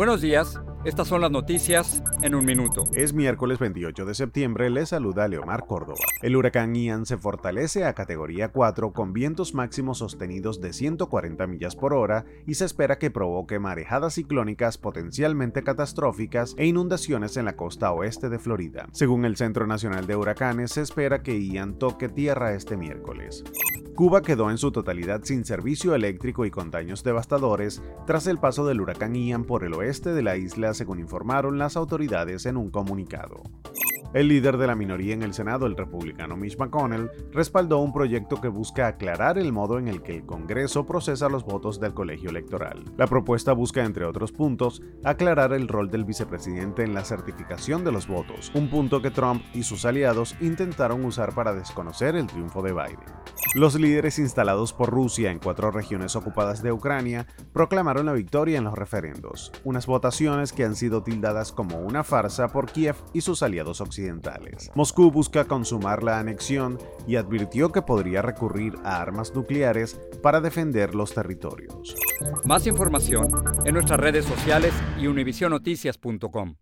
Buenos días, estas son las noticias en un minuto. Es miércoles 28 de septiembre, le saluda Leomar Córdoba. El huracán Ian se fortalece a categoría 4 con vientos máximos sostenidos de 140 millas por hora y se espera que provoque marejadas ciclónicas potencialmente catastróficas e inundaciones en la costa oeste de Florida. Según el Centro Nacional de Huracanes, se espera que Ian toque tierra este miércoles. Cuba quedó en su totalidad sin servicio eléctrico y con daños devastadores tras el paso del huracán Ian por el oeste de la isla, según informaron las autoridades en un comunicado. El líder de la minoría en el Senado, el republicano Mitch McConnell, respaldó un proyecto que busca aclarar el modo en el que el Congreso procesa los votos del colegio electoral. La propuesta busca, entre otros puntos, aclarar el rol del vicepresidente en la certificación de los votos, un punto que Trump y sus aliados intentaron usar para desconocer el triunfo de Biden. Los líderes instalados por Rusia en cuatro regiones ocupadas de Ucrania proclamaron la victoria en los referendos, unas votaciones que han sido tildadas como una farsa por Kiev y sus aliados occidentales. Moscú busca consumar la anexión y advirtió que podría recurrir a armas nucleares para defender los territorios. Más información en nuestras redes sociales y univisionoticias.com.